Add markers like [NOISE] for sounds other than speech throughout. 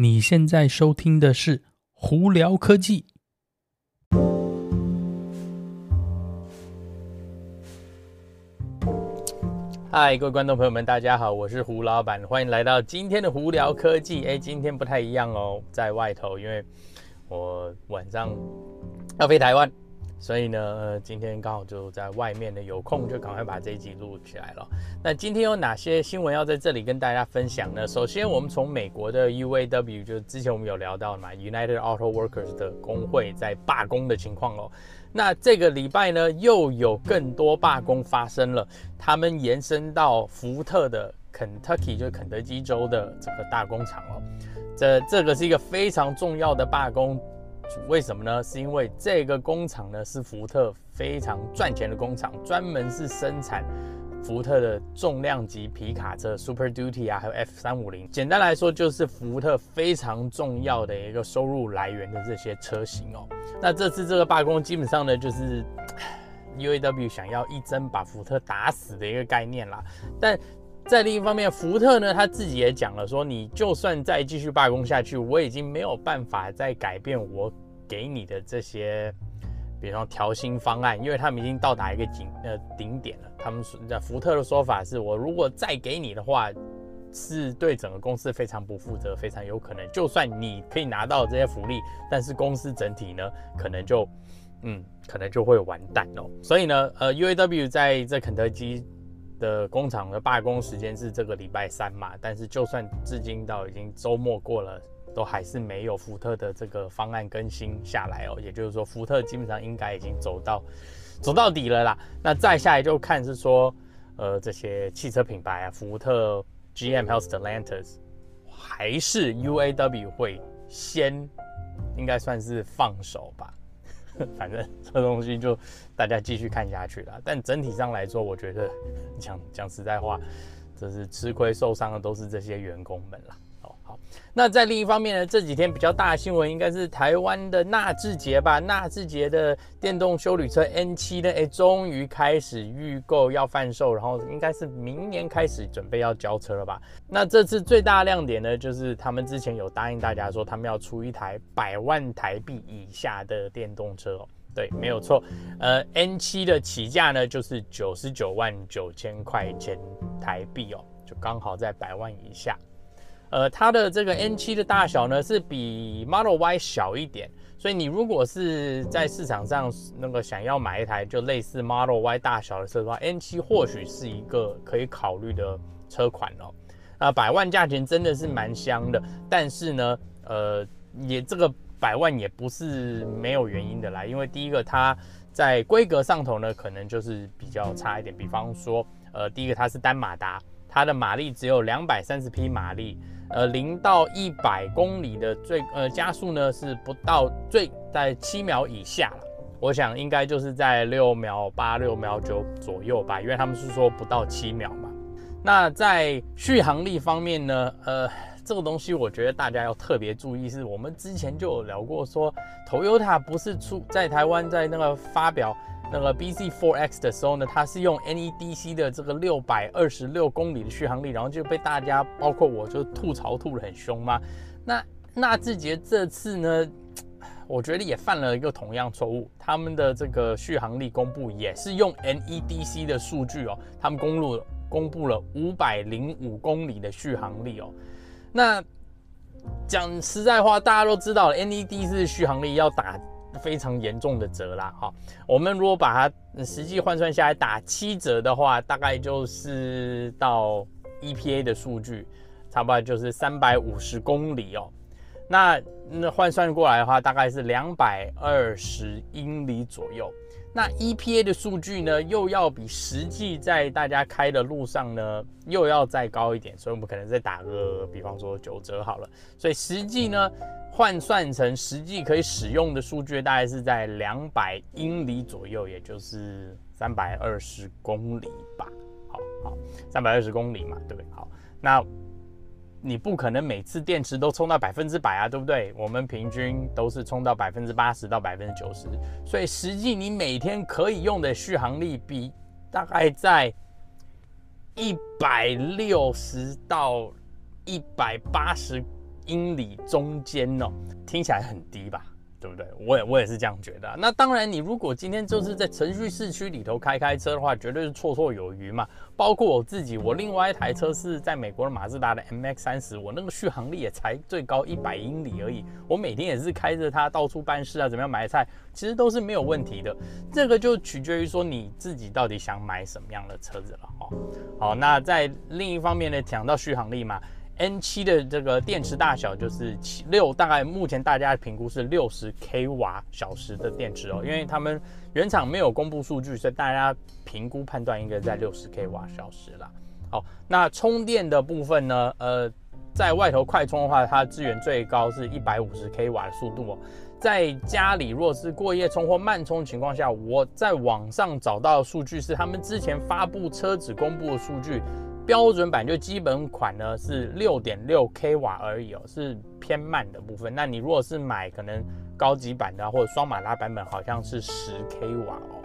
你现在收听的是胡聊科技。嗨，各位观众朋友们，大家好，我是胡老板，欢迎来到今天的胡聊科技。哎，今天不太一样哦，在外头，因为我晚上要飞台湾。所以呢，今天刚好就在外面呢，有空就赶快把这一集录起来了。那今天有哪些新闻要在这里跟大家分享呢？首先，我们从美国的 UAW，就是之前我们有聊到嘛，United Auto Workers 的工会在罢工的情况哦。那这个礼拜呢，又有更多罢工发生了，他们延伸到福特的 Kentucky，就是肯德基州的这个大工厂哦。这这个是一个非常重要的罢工。为什么呢？是因为这个工厂呢是福特非常赚钱的工厂，专门是生产福特的重量级皮卡车 Super Duty 啊，还有 F 三五零。简单来说，就是福特非常重要的一个收入来源的这些车型哦。那这次这个罢工基本上呢，就是 UAW 想要一针把福特打死的一个概念啦。但在另一方面，福特呢，他自己也讲了，说你就算再继续罢工下去，我已经没有办法再改变我给你的这些，比方调薪方案，因为他们已经到达一个顶呃顶点了。他们说，福特的说法是我如果再给你的话，是对整个公司非常不负责，非常有可能，就算你可以拿到这些福利，但是公司整体呢，可能就嗯，可能就会完蛋哦。所以呢，呃，UAW 在这肯德基。的工厂的罢工时间是这个礼拜三嘛，但是就算至今到已经周末过了，都还是没有福特的这个方案更新下来哦。也就是说，福特基本上应该已经走到走到底了啦。那再下来就看是说，呃，这些汽车品牌啊，福特、GM、还有 Stellantis，还是 UAW 会先应该算是放手吧。[LAUGHS] 反正这东西就大家继续看下去了。但整体上来说，我觉得 [LAUGHS] 讲讲实在话，这是吃亏受伤的都是这些员工们了。那在另一方面呢，这几天比较大的新闻应该是台湾的纳智捷吧？纳智捷的电动休旅车 N7 呢，哎，终于开始预购要贩售，然后应该是明年开始准备要交车了吧？那这次最大亮点呢，就是他们之前有答应大家说，他们要出一台百万台币以下的电动车哦。对，没有错。呃，N7 的起价呢，就是九十九万九千块钱台币哦，就刚好在百万以下。呃，它的这个 N7 的大小呢，是比 Model Y 小一点，所以你如果是在市场上那个想要买一台就类似 Model Y 大小的车的话，N7 或许是一个可以考虑的车款哦。啊，百万价钱真的是蛮香的，但是呢，呃，也这个百万也不是没有原因的啦，因为第一个它在规格上头呢，可能就是比较差一点，比方说，呃，第一个它是单马达，它的马力只有两百三十匹马力。呃，零到一百公里的最呃加速呢是不到最在七秒以下了，我想应该就是在六秒八、六秒九左右吧，因为他们是说不到七秒嘛。那在续航力方面呢，呃，这个东西我觉得大家要特别注意，是我们之前就有聊过说，Toyota 不是出在台湾在那个发表。那个 BZ4X 的时候呢，它是用 NEDC 的这个六百二十六公里的续航力，然后就被大家包括我就吐槽吐得很凶嘛。那纳智捷这次呢，[TSK] 我觉得也犯了一个同样错误，他们的这个续航力公布也是用 NEDC 的数据哦，他们公路公布了五百零五公里的续航力哦。那讲实在话，大家都知道，NEDC 的续航力要打。非常严重的折啦，哈，我们如果把它实际换算下来打七折的话，大概就是到 EPA 的数据，差不多就是三百五十公里哦。那那换算过来的话，大概是两百二十英里左右。那 EPA 的数据呢，又要比实际在大家开的路上呢，又要再高一点，所以我们可能再打个比方说九折好了。所以实际呢，换算成实际可以使用的数据，大概是在两百英里左右，也就是三百二十公里吧。好好，三百二十公里嘛，对不对？好，那。你不可能每次电池都充到百分之百啊，对不对？我们平均都是充到百分之八十到百分之九十，所以实际你每天可以用的续航力比大概在一百六十到一百八十英里中间哦，听起来很低吧？对不对？我也我也是这样觉得。那当然，你如果今天就是在程序市区里头开开车的话，绝对是绰绰有余嘛。包括我自己，我另外一台车是在美国的马自达的 MX 三十，我那个续航力也才最高一百英里而已。我每天也是开着它到处办事啊，怎么样买菜，其实都是没有问题的。这个就取决于说你自己到底想买什么样的车子了哈。好，那在另一方面呢，讲到续航力嘛。N7 的这个电池大小就是七六，大概目前大家评估是六十 k 瓦小时的电池哦，因为他们原厂没有公布数据，所以大家评估判断应该在六十 k 瓦小时啦。好，那充电的部分呢？呃，在外头快充的话，它支援最高是一百五十 k 瓦的速度哦。在家里若是过夜充或慢充情况下，我在网上找到的数据是他们之前发布车子公布的数据。标准版就基本款呢是六点六 k 瓦而已哦，是偏慢的部分。那你如果是买可能高级版的或者双马达版本，好像是十 k 瓦哦。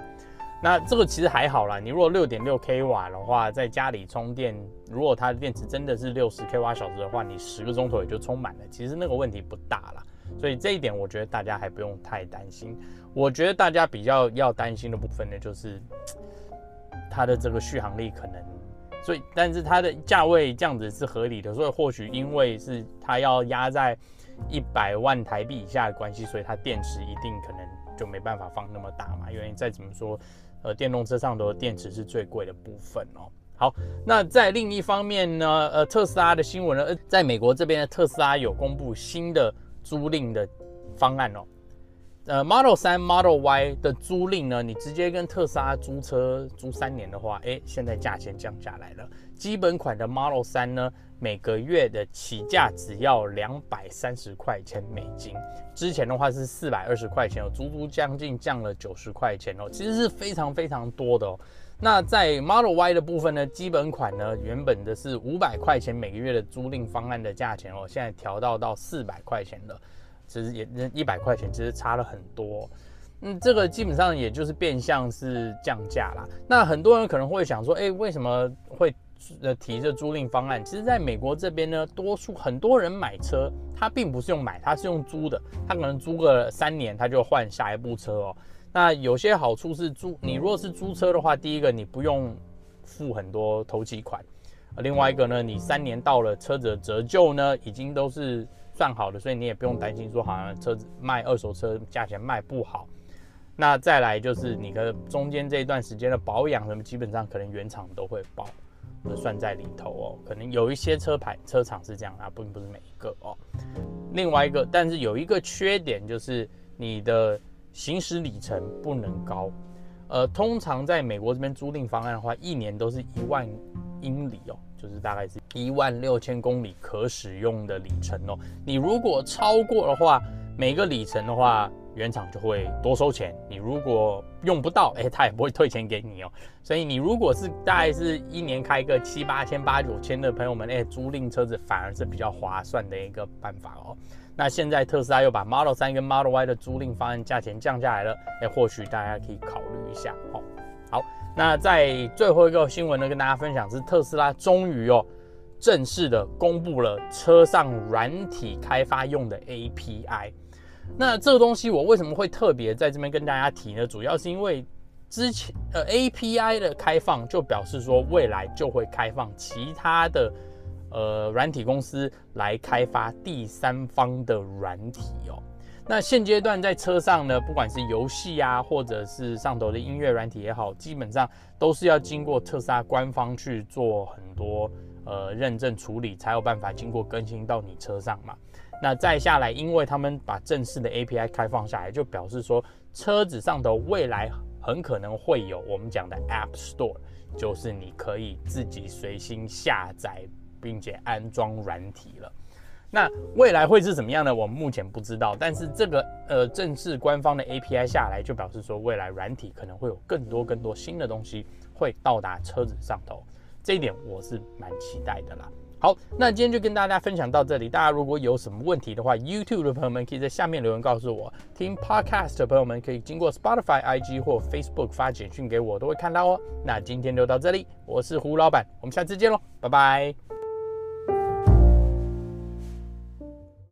那这个其实还好啦，你如果六点六 k 瓦的话，在家里充电，如果它的电池真的是六十 k 瓦小时的话，你十个钟头也就充满了，其实那个问题不大啦。所以这一点我觉得大家还不用太担心。我觉得大家比较要担心的部分呢，就是它的这个续航力可能。所以，但是它的价位这样子是合理的，所以或许因为是它要压在一百万台币以下的关系，所以它电池一定可能就没办法放那么大嘛。因为再怎么说，呃，电动车上头的电池是最贵的部分哦。好，那在另一方面呢，呃，特斯拉的新闻呢，在美国这边的特斯拉有公布新的租赁的方案哦。呃，Model 3、Model Y 的租赁呢，你直接跟特斯拉租车租三年的话，哎，现在价钱降下来了。基本款的 Model 3呢，每个月的起价只要两百三十块钱美金，之前的话是四百二十块钱，有足足将近降了九十块钱哦，其实是非常非常多的哦。那在 Model Y 的部分呢，基本款呢，原本的是五百块钱每个月的租赁方案的价钱哦，现在调到到四百块钱了。其实也那一百块钱，其实差了很多。嗯，这个基本上也就是变相是降价啦。那很多人可能会想说，哎，为什么会呃提这租赁方案？其实，在美国这边呢，多数很多人买车，他并不是用买，他是用租的。他可能租个三年，他就换下一部车哦。那有些好处是租，你如果是租车的话，第一个你不用付很多头期款，另外一个呢，你三年到了车子的折旧呢，已经都是。算好的，所以你也不用担心说好像车子卖二手车价钱卖不好。那再来就是你的中间这一段时间的保养什么，基本上可能原厂都会包，算在里头哦。可能有一些车牌车厂是这样啊，并不是每一个哦。另外一个，但是有一个缺点就是你的行驶里程不能高。呃，通常在美国这边租赁方案的话，一年都是一万英里哦。就是大概是一万六千公里可使用的里程哦。你如果超过的话，每个里程的话，原厂就会多收钱。你如果用不到，哎，他也不会退钱给你哦。所以你如果是大概是一年开个七八千、八九千的朋友们，哎，租赁车子反而是比较划算的一个办法哦。那现在特斯拉又把 Model 3跟 Model Y 的租赁方案价钱降下来了，哎，或许大家可以考虑一下。好。那在最后一个新闻呢，跟大家分享是特斯拉终于哦正式的公布了车上软体开发用的 API。那这个东西我为什么会特别在这边跟大家提呢？主要是因为之前呃 API 的开放就表示说未来就会开放其他的呃软体公司来开发第三方的软体哦。那现阶段在车上呢，不管是游戏啊，或者是上头的音乐软体也好，基本上都是要经过特斯拉官方去做很多呃认证处理，才有办法经过更新到你车上嘛。那再下来，因为他们把正式的 API 开放下来，就表示说车子上头未来很可能会有我们讲的 App Store，就是你可以自己随心下载并且安装软体了。那未来会是怎么样呢？我们目前不知道，但是这个呃正式官方的 API 下来，就表示说未来软体可能会有更多更多新的东西会到达车子上头，这一点我是蛮期待的啦。好，那今天就跟大家分享到这里，大家如果有什么问题的话，YouTube 的朋友们可以在下面留言告诉我，听 Podcast 的朋友们可以经过 Spotify、IG 或 Facebook 发简讯给我，都会看到哦。那今天就到这里，我是胡老板，我们下次见喽，拜拜。